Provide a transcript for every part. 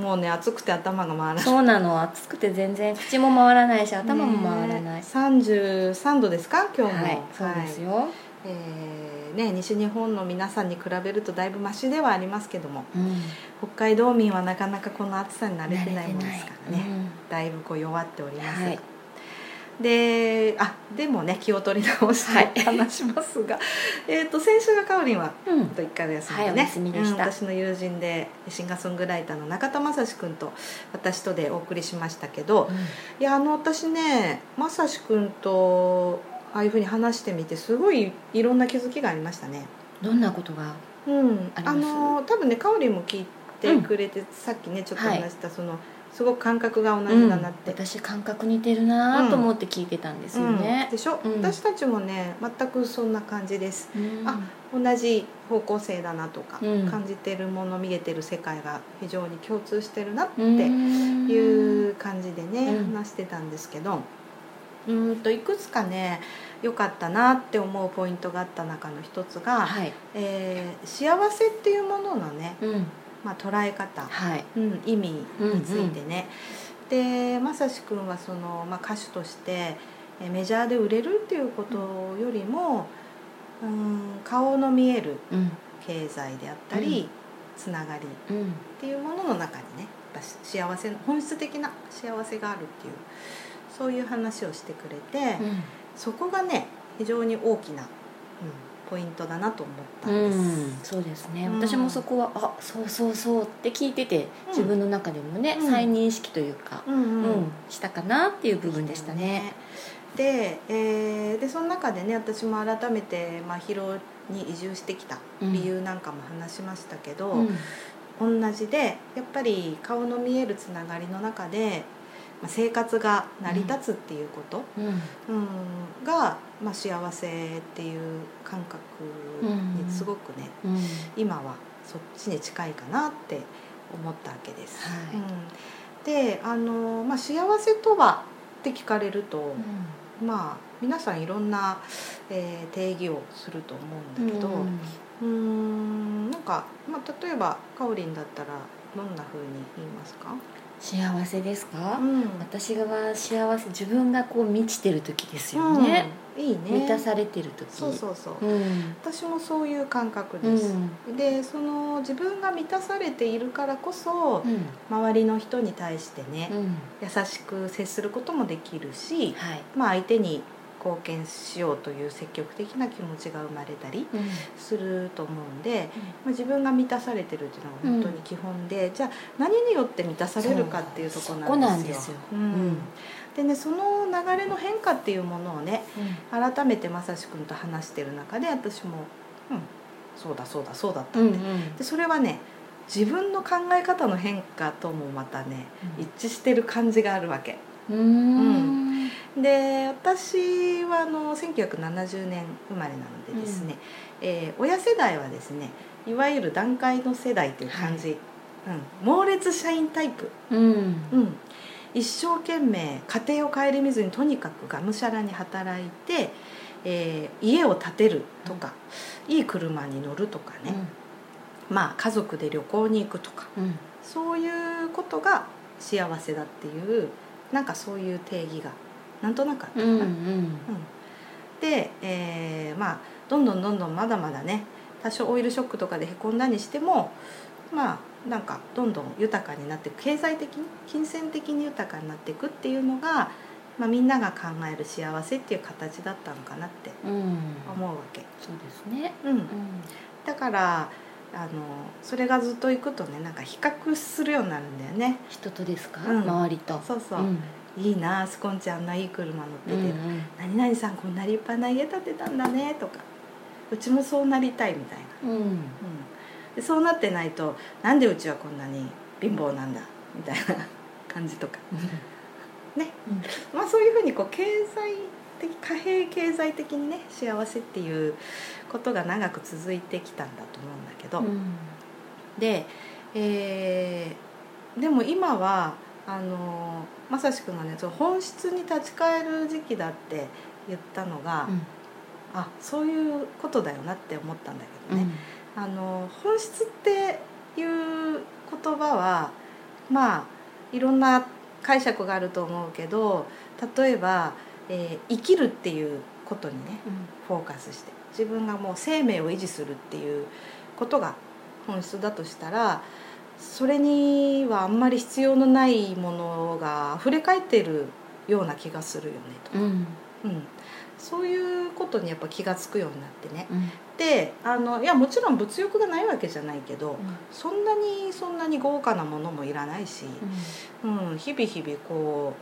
もうね暑くて頭が回らない。そうなの。暑くて全然口も回らないし頭も回らない、ね33度ですか？今日も。はいそうですよ、はいえーね、西日本の皆さんに比べるとだいぶマシではありますけどもうん。北海道民はなかなかこの暑さに慣れてないもんですからね、うん。だいぶこう弱っております、はいであでもね気を取り直しはい。て話しますが、えー、と先週がかおりんはうん。と1回お休みでね、はい私の友人でシンガーソングライターの中田正史君と私とでお送りしましたけど、いやあの私ね正史君とああいうふうに話してみてすごいいろんな気づきがありましたね。どんなことがうん、あの多分ねかおりんも聞いてくれて、さっきねちょっと話した、そのすごく感覚が同じだなって。私感覚似てるなと思って聞いてたんですようん。ね、でしょ、うん。私たちもね全くそんな感じです。うん。あ同じ方向性だなとか、うん。感じてるもの見えてる世界が非常に共通してるなってうん。いう感じでね、うん。話してたんですけど。うーんといくつかね良かったなって思うポイントがあった中の一つが、はい。えー幸せっていうもののね、うんまあ、捉え方、はい。うん、意味についてね、でまさしくんはその、まあ、歌手としてえーメジャーで売れるっていうことよりも、うん、顔の見えるうん。経済であったり、つながりうん。っていうものの中にねやっぱ幸せの本質的な幸せがあるっていうそういう話をしてくれて、そこがね非常に大きな、うん、ポイントだなと思ったうんです。んそうですね、うん。私もそこはあそうそうそうって聞いててうん。自分の中でもね、うん。再認識というか、うんしたかなっていう部分でしたね。で,、えーでその中でね私も改めて、まあ、に移住してきた理由なんかも話しましたけど、うん。同じでやっぱり顔の見えるつながりの中で、まあ、生活が成り立つっていうこと、うん。うん。が、まあ、幸せっていう感覚にすごくね、うん。今はそっちに近いかなって思ったわけです。はい。うん、であの、まあ、幸せとはって聞かれると、まあ皆さんいろんな、えー定義をすると思うんだけど、うんんなんか、まあ、例えばかおりんだったらどんな風に言いますか、幸せですか、ん。私が幸せ自分がこう満ちてる時ですよね、うん、いいね。満たされてる時。そうそうそう、うん。私もそういう感覚うです、ん。でその自分が満たされているからこそ、うん。周りの人に対してね、うん。優しく接することもできるし、はい。まあ、相手に貢献しようという積極的な気持ちが生まれたりうん。すると思うんで、まあ、自分が満たされてるっていうのが本当に基本で、じゃあ何によって満たされるかっていうとこなんんですすよ。うん。でねその流れの変化っていうものをね改めてまさしくんと話してる中で私も「うんそうだそうだそうだった」って、うんうん。でそれはね自分の考え方の変化ともまたねうん。一致してる感じがあるわけ。うーんで私はあの1970年生まれなのでですね、えー親世代はですねいわゆる団塊の世代という感じ、うん、猛烈社員タイプ、うん。うん、一生懸命家庭を顧みずにとにかくがむしゃらに働いて、えー家を建てるとか、いい車に乗るとかね、まあ家族で旅行に行くとか。うん。そういうことが幸せだっていうなんかそういう定義がなんとなくあったかな。うんうん。うん。で、えーまあどんどんどんどんまだまだね多少オイルショックとかでへこんだにしてもまあなんかどんどん豊かになっていく。経済的に金銭的に豊かになっていくっていうのが、まあ、みんなが考える幸せっていう形だったのかなってうん。思うわけ。そうですね。うん。うん。だからあのそれがずっといくとねなんか比較するようになるんだよね。人とですか？うん。周りと。そうそう、んいいなスコンちゃんあんないい車乗ってて、うんうん。何々さんこんな立派な家建てたんだねとか。うちもそうなりたいみたいな、うん。うん、でそうなってないとなんでうちはこんなに貧乏なんだ？みたいな感じとか。ね、まあそういうふうにこう経済的貨幣経済的にね幸せっていうことが長く続いてきたんだと思うんだけど、うん。で、えーでも今はあのまさしくんがねその本質に立ち返る時期だって言ったのが、あそういうことだよなって思ったんだけどね、あの本質っていう言葉はまあいろんな解釈があると思うけど例えば、えー生きるっていうことにねフォーカスして自分がもう生命を維持するっていうことが本質だとしたらそれにはあんまり必要のないものが溢れ返っているような気がするよねと、うん。うん。うん、そういうことにやっぱ気が付くようになってね。うん。であのいやもちろん物欲がないわけじゃないけど、そんなにそんなに豪華なものもいらないし、うん、日々日々こ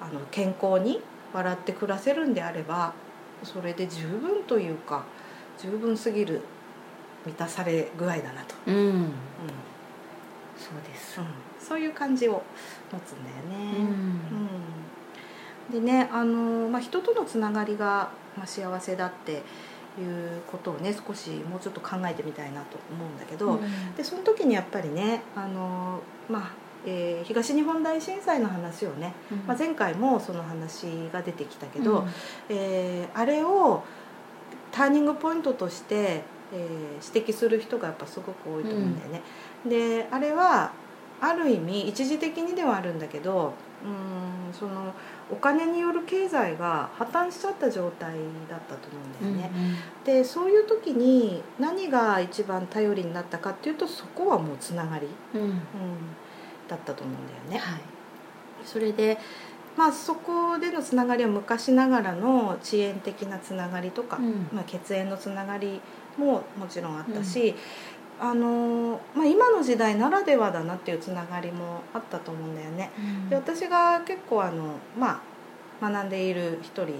うあの健康に笑って暮らせるんであればそれで十分というか十分すぎる満たされ具合だなと、うんうんうんそうですうんそういう感じを持つんだよね。うん。うん。でねあの、まあ、人とのつながりが、まあ、幸せだっていうことをね少しもうちょっと考えてみたいなと思うんだけど、でその時にやっぱりねあの、まあえー東日本大震災の話をね、まあ、前回もその話が出てきたけど、えーあれをターニングポイントとして、えー指摘する人がやっぱすごく多いと思うんだよね。であれはある意味一時的にではあるんだけどうんそのお金による経済が破綻しちゃった状態だったと思うんだよね。でそういう時に何が一番頼りになったかっていうとそこはもうつながり、うん。うんうん、だったと思うんだよね。はい。それでまあそこでのつながりは昔ながらの遅延的なつながりとか、うん。まあ、血縁のつながりももちろんあったし、あのまあ、今の時代ならではだなっていうつながりもあったと思うんだよね。で私が結構あの、まあ、学んでいる一人の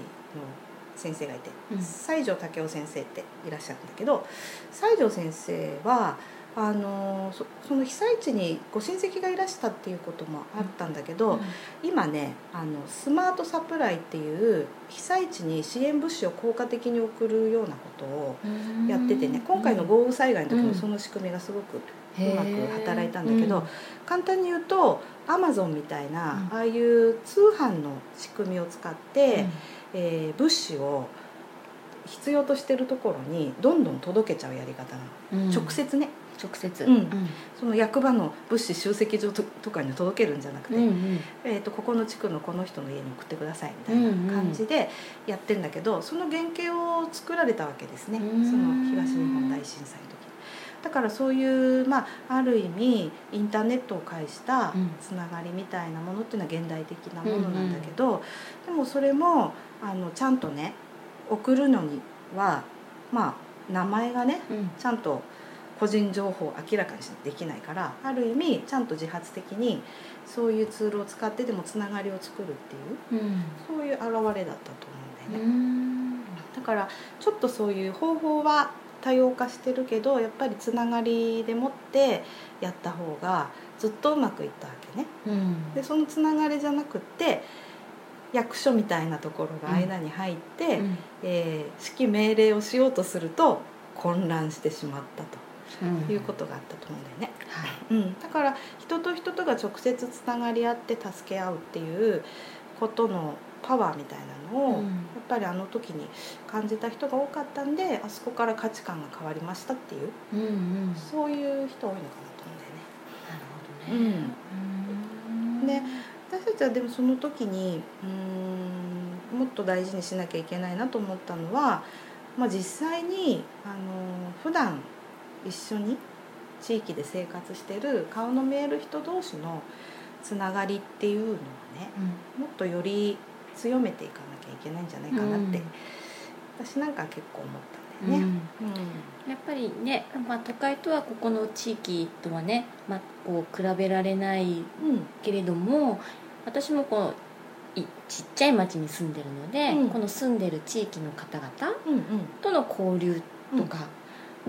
先生がいて、うん西条武雄先生っていらっしゃるんだけど西条先生はあのそその被災地にご親戚がいらしたっていうこともあったんだけど、今ねあのスマートサプライっていう被災地に支援物資を効果的に送るようなことをやっててね今回の豪雨災害の時もその仕組みがすごくうまく働いたんだけど、簡単に言うとアマゾンみたいな、うん。ああいう通販の仕組みを使って、えー物資を必要としてるところにどんどん届けちゃうやり方なの、直接ね直接。うん。その役場の物資集積所ととかに届けるんじゃなくて、うんうん。えー、とここの地区のこの人の家に送ってくださいみたいな感じでやってんだけど、その原型を作られたわけですね、うん。その東日本大震災の時だからそういう、まあ、ある意味インターネットを介したうん。つながりみたいなものっていうのは現代的なものなんだけど、でもそれもあのちゃんとね送るのにはまあ名前がねうん。ちゃんと個人情報を明らかにしできないからある意味ちゃんと自発的にそういうツールを使ってでもつながりを作るっていううん。そういう現れだったと思うんだよね、うん。だからちょっとそういう方法は多様化してるけどやっぱりつながりでもってやった方がずっとうまくいったわけね。うん。でそのつながりじゃなくって役所みたいなところが間に入って、うん。えー指揮命令をしようとすると混乱してしまったということがあったと思うんだよね。はい。うん、だから人と人とが直接つながり合って助け合うっていうことのパワーみたいなのを、うん。やっぱりあの時に感じた人が多かったんであそこから価値観が変わりましたっていううんうん。そういう人多いのかなと思うんだよね。なるほどね。うん。で私たちはでもその時にうーんもっと大事にしなきゃいけないなと思ったのは、まあ、実際にあの普段一緒に地域で生活してる顔の見える人同士のつながりっていうのをねもっとより強めていかなきゃいけないんじゃないかなって、私なんかは結構思ったんだよね。やっぱりね、まあ、都会とはここの地域とはね、まあ、こう比べられないうん。うんけれども私もこういちっちゃい町に住んでるので、うん。この住んでる地域の方々うんうん。との交流とか、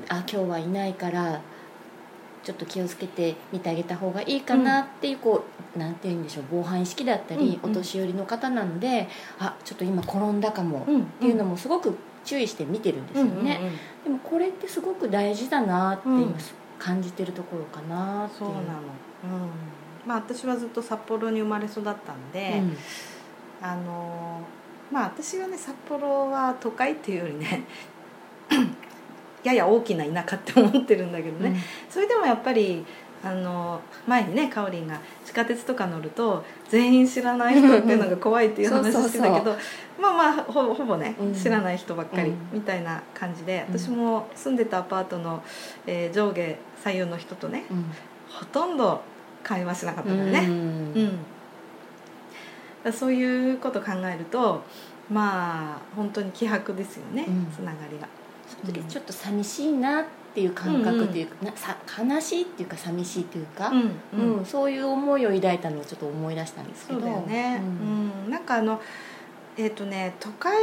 あ今日はいないからちょっと気をつけて見てあげた方がいいかなっていうこうなんて言うんでしょう防犯意識だったり、うんうん。お年寄りの方なのであちょっと今転んだかもうんっていうのもすごく注意して見てるんですよね、でもこれってすごく大事だなってうん今感じてるところかなっていそうなの、うん、まあ私はずっと札幌に生まれ育ったんで、うん。あのまあ私はね札幌は都会っていうよりねやや大きな田舎って思ってるんだけどね、それでもやっぱりあの前にねかおりんが地下鉄とか乗ると全員知らない人っていうのが怖いっていう話してたけどまあまあほぼほぼね、うん。知らない人ばっかりうん。みたいな感じで、うん。私も住んでたアパートの、えー上下左右の人とねうん。ほとんど会話しなかったうんからね、うん。そういうこと考えるとまあ本当に気迫ですよね、うん。つながりが。ちょっと寂しいなっていう感覚っていうか、なさ悲しいっていうか寂しいっていうか、うんうん。そういう思いを抱いたのをちょっと思い出したんですけど。そうだよね、うん。うん。なんかあのえーとね、都会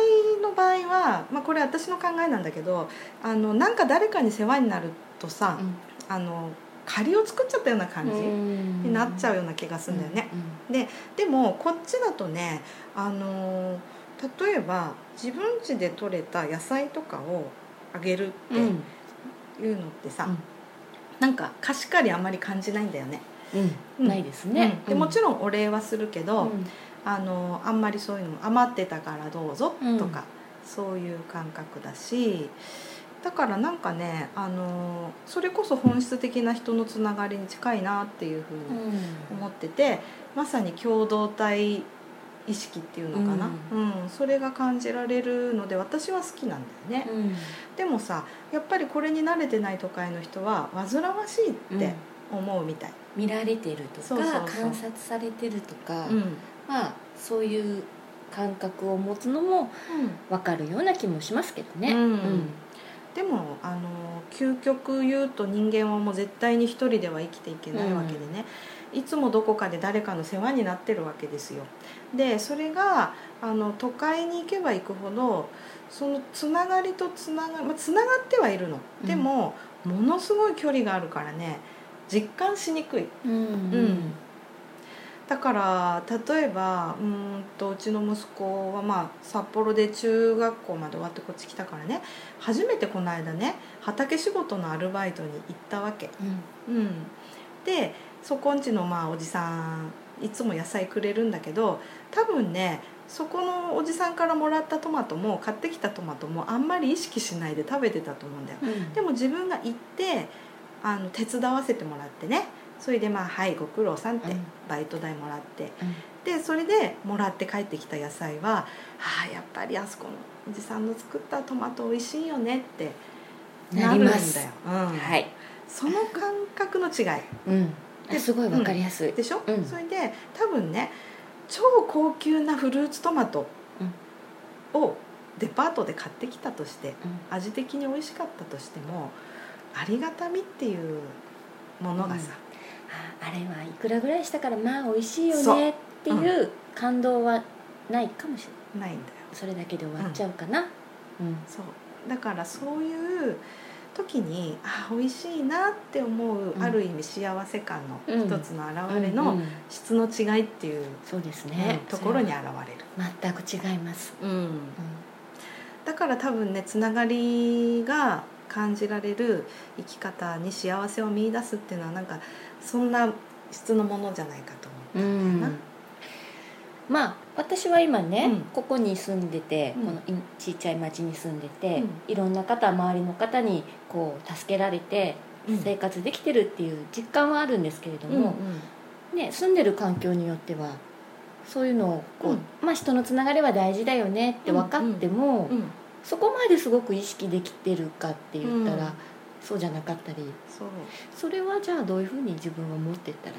の場合は、まあ、これ私の考えなんだけどあのなんか誰かに世話になるとさ、あの借りを作っちゃったような感じにになっちゃうような気がするんだよね、ででもこっちだとねあの例えば自分家で採れた野菜とかをあげるってうん。いうのってさ、うん。なんか貸し借りあんまり感じないんだよね、うん。ないですね、うん。でもちろろんお礼はするけど、あのあんまりそういうのも余ってたからどうぞうん。とか、そういう感覚だしだからなんかねあのそれこそ本質的な人のつながりに近いなっていうふうに思っててまさに共同体意識っていうのかな、うん。それが感じられるので私は好きなんだよね、でもさやっぱりこれに慣れてない都会の人は煩わしいって思うみたい、見られてるとか観察されてるとか、うん。まあそういう感覚を持つのも分かるような気もしますけどね。うん。でもあの究極言うと人間はもう絶対に一人では生きていけないわけでね、いつもどこかで誰かの世話になってるわけですよ。でそれがあの都会に行けば行くほどそのつながりとつなが,、まあ、つながってはいるの、うん。でもものすごい距離があるからね実感しにくい。うん。うん。だから例えばうーんとうちの息子はまあ札幌で中学校まで終わってこっち来たからね初めてこの間ね畑仕事のアルバイトに行ったわけ、うん、でそこんちのまあおじさんいつも野菜くれるんだけど多分ねそこのおじさんからもらったトマトも買ってきたトマトもあんまり意識しないで食べてたと思うんだよ。うん。でも自分が行ってあの手伝わせてもらってね。それでまあ「はいご苦労さん」ってうん。バイト代もらって。うん。でそれでもらって帰ってきた野菜は「ああやっぱりあそこのおじさんの作ったトマト美味しいよね」ってなるんだよ、うん。はい、その感覚の違い。うん、ですごい分かりやすい、でしょ、うん。それで多分ね超高級なフルーツトマトをデパートで買ってきたとして味的に美味しかったとしてもありがたみっていうものがさ、ああれはいくらぐらいしたからまあ美味しいよねっていう感動はないかもしれない。ないんだよ。それだけで終わっちゃうかな、うん。そう。だからそういう時にあ美味しいなって思う、うん。ある意味幸せ感の一つの表れうの質の違いっていう、そうですうんね、ところに現れる、全く違います、うん。だから多分ねつながりが感じられる生き方に幸せを見出すっていうのはなんかそんな質のものじゃないかと思ううんだよな、んまあ私は今ね、うん。ここに住んでて、うん。このいちっちゃい町に住んでて、うん。いろんな方周りの方にこう助けられてうん。生活できてるっていう実感はあるんですけれどうんうん。も、ね、住んでる環境によってはそういうのをこう、うん。まあ、人のつながりは大事だよねって分かっても、うんそこまですごく意識できてるかって言ったら、うん。そうじゃなかったり。それはじゃあどういうふうに自分は持ってったら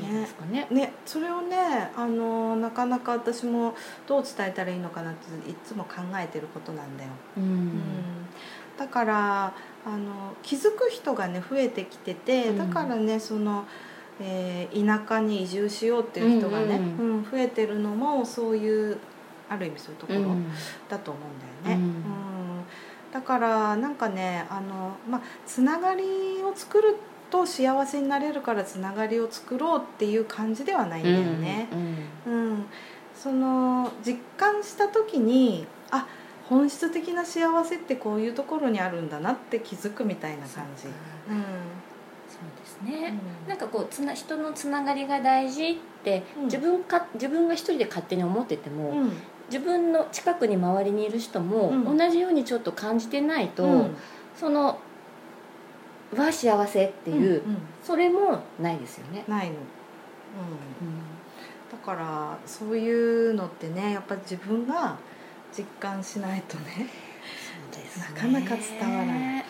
いいんですかね。ね、それをねあのなかなか私もどう伝えたらいいのかなっていつも考えてることなんだよ、うん。うん。だからあの気づく人がね増えてきててうん。だからねその、えー田舎に移住しようっていう人がね、うんうん増えてるのもそういうある意味そういうところうん。だと思うんだよね。うん。うん。だからなんかねあの、まあ、つながりを作るっと幸せになれるからつながりを作ろうっていう感じではないんだよね。うんうんうん、その実感した時にあ本質的な幸せってこういうところにあるんだなって気づくみたいな感じ。うん。そうですね、うん。なんかこうつな人のつながりが大事って、うん。自分か自分が一人で勝手に思ってても、うん。自分の近くに周りにいる人もうん。同じようにちょっと感じてないと、うん。そのは幸せっていう、うんうん。それもないですよね。ないの、うん、だからそういうのってねやっぱ自分が実感しないとねそうですなかなか伝わらない。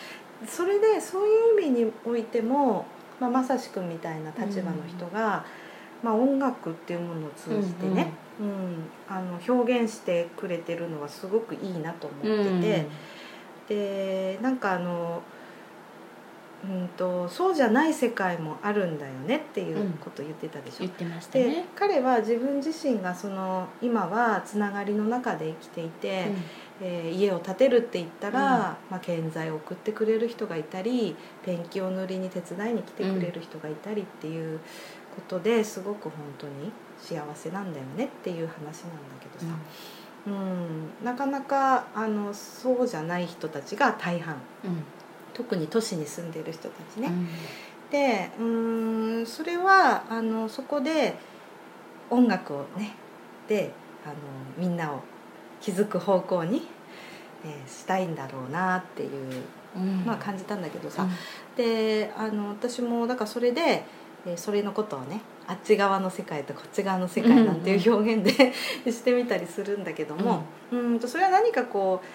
それでそういう意味においても、まあ、まさしくんみたいな立場の人が、まあ、音楽っていうものを通じてね、うんあの表現してくれてるのはすごくいいなと思ってて、でなんかあの、うん、とそうじゃない世界もあるんだよねっていうことを言ってたでしょ。言ってましたでね。彼は自分自身がその今はつながりの中で生きていて、えー家を建てるって言ったら、うん。まあ、建材を送ってくれる人がいたりペンキを塗りに手伝いに来てくれる人がいたりっていうことですごく本当に幸せなんだよねっていう話なん。だけどさ、うん。なかなかあのそうじゃない人たちが大半。うん特に都市に住んでいる人たちね。うん。でうーんそれはあのそこで音楽をねであのみんなを気づく方向に、えーしたいんだろうなっていううん。のは感じたんだけどさ、うん。であの私もだからそれで、えーそれのことをねあっち側の世界とこっち側の世界なんていう表現で、してみたりするんだけども、うんとそれは何かこう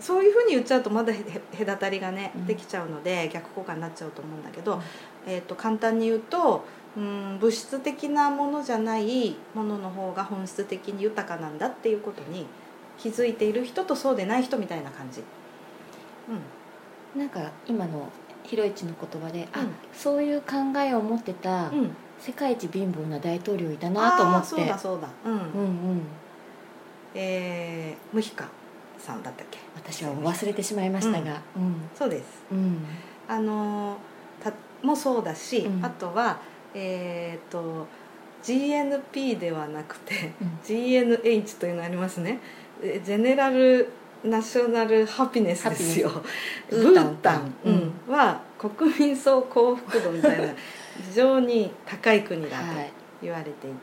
そういうふうに言っちゃうとまだ隔たりがねうん。できちゃうので逆効果になっちゃうと思うんだけど、うん。えー、と簡単に言うとうん物質的なものじゃないものの方が本質的に豊かなんだっていうことに気づいている人とそうでない人みたいな感じ。なんか今のひろいちの言葉で、あうん。そういう考えを持ってたうん、うん、世界一貧乏な大統領いたなと思って。そうだそうだ、うん。うんうん。えー、ムヒカさんだったっけ？私は忘れてしまいましたがうん。そうです。うん。あのたもそうだし、うん。あとはえっ、と GNP ではなくてうん。GNH というのありますね。えジェネラルナショナルハピネスですよ。ハブータン、ううん。ん、は国民総幸福度みたいな非常に高い国だとはい。言われていて、うん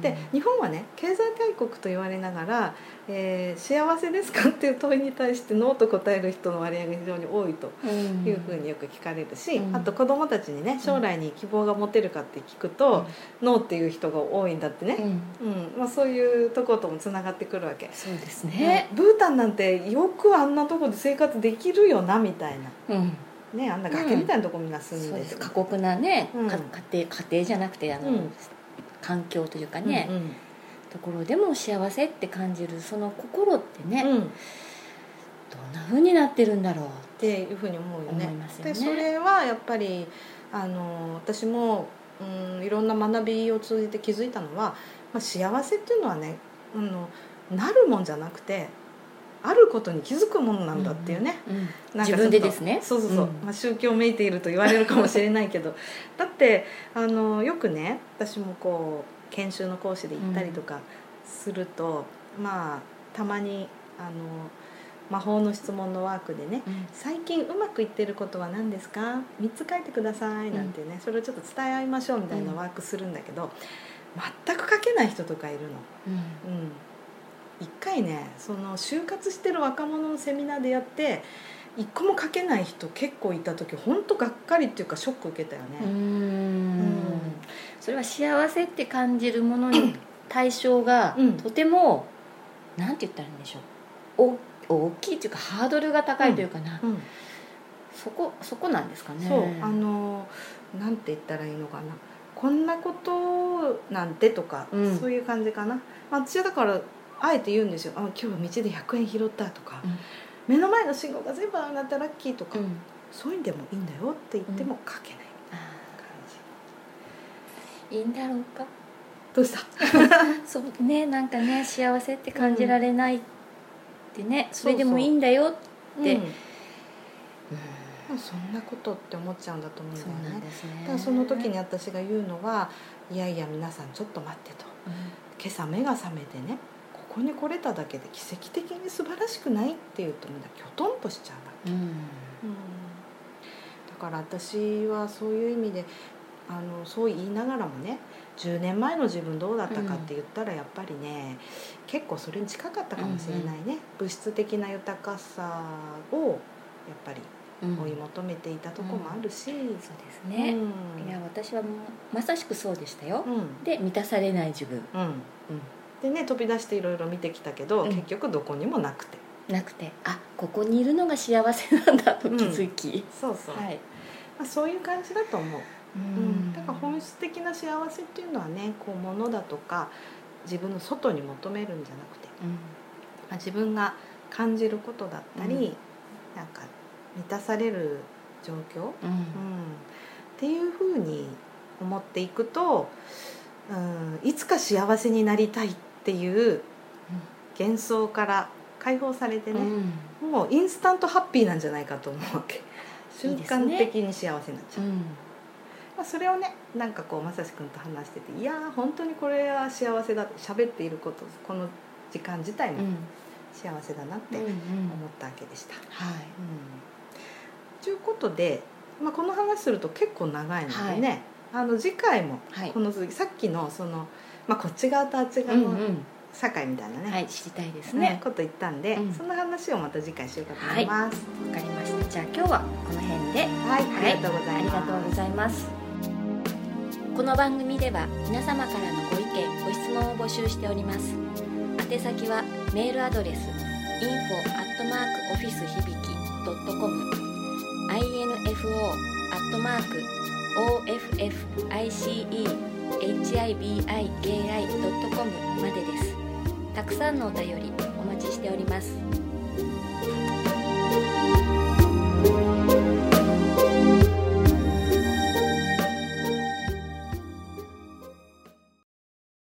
で日本はね経済大国と言われながら、えー幸せですかっていう問いに対してノーと答える人の割合が非常に多いとうん。いうふうによく聞かれるし、うん。あと子どもたちにね将来に希望が持てるかって聞くと、ノーっていう人が多いんだってね、うん。うん。まあ、そういうとこともつながってくるわけ。そうですね。ね、ブータンなんてよくあんなとこで生活できるよなみたいな、うん。ね、あんな崖みたいなとこみんな住んでて、です。過酷なね、うん。か家庭家庭じゃなくてあの、うん環境というかね、うんところでも幸せって感じるその心ってね、うん。うんっどんな風になってるんだろうていうふうに思うよね。よねでそれはやっぱりあの私も、うん、いろんな学びを通じて気づいたのは、まあ、幸せっていうのはね、うん、なるもんじゃなくてあることに気づくものなんだっていうね、うんなんか自分でですね。そうそうそう、うん。まあ、宗教めいていると言われるかもしれないけど。だってあのよくね私もこう研修の講師で行ったりとかすると、まあたまにあの魔法の質問のワークでねうん。最近うまくいってることは何ですか？3つ書いてくださいなんてね、それをちょっと伝え合いましょうみたいなワークするんだけど、全く書けない人とかいるの。うん。うん、一回ねその就活してる若者のセミナーでやって一個も書けない人結構いた時本当がっかりっていうかショック受けたよね。ん。それは幸せって感じるものに対象がうん。とても、なんて言ったらいいんでしょう。お大きいというかハードルが高いというかな、うん。そこそこなんですかね。そう。あのなんて言ったらいいのかな。こんなことなんてとか、うん。そういう感じかな、まあ、私はだからあえて言うんですよ「あ今日道で100円拾った」とか、うん。目の前の信号が全部ああなったらラッキー」とか、うん。そういうんでもいいんだよって言っても書けない。あ感じ、ーいいんだろうか？どうした？そうねなんかね幸せって感じられないってね、それでもいいんだよって、うん。そんなことって思っちゃうんだと思うんだよね。だからその時に私が言うのはいやいや皆さんちょっと待ってと。今朝目が覚めてねここに来れただけで奇跡的に素晴らしくないっていうとみんなきょとんとしちゃうわけうん。だから私はそういう意味であのそう言いながらもね10年前の自分どうだったかって言ったらやっぱりね、結構それに近かったかもしれないね、物質的な豊かさをやっぱりうん。追い求めていたとこもあるし、そうですね、うん。いや私はもうまさしくそうでしたよ、うん。で満たされない自分、うんでね飛び出していろいろ見てきたけど、うん。結局どこにもなくて。なくて。あここにいるのが幸せなんだと気づき、そうそう、はい、まあ、そういう感じだと思う、ううん。だから本質的な幸せっていうのはねこう物だとか自分の外に求めるんじゃなくて、うん。まあ、自分が感じることだったり、うん。なんか満たされる状況、うん。うん、っていうふうに思っていくと、うん、いつか幸せになりたいっていう幻想から解放されてね、うん。もうインスタントハッピーなんじゃないかと思うわけ。い 瞬間的に幸せになっちゃう、うん。まあ、それをねなんかこうまさしくんと話してていやー本当にこれは幸せだ喋っていることこの時間自体もうん。幸せだなって思うんうん。ったわけでした。はい。ということで、まあ、この話すると結構長いのでね、あの次回もはい。この続き、さっきのその、まあ、こっち側とあっち側のうんうん。社会みたいなね,、はい知りたいですね。ねこと言ったんで、うん。その話をまた次回しようかと思います。わかりました。じゃあ今日はこの辺で。はい、はい。ありがとうございます。ありがとうございます。この番組では皆様からのご意見ご質問を募集しております。宛先はメールアドレス info office hibiki.com までです。たくさんのお便りお待ちしております。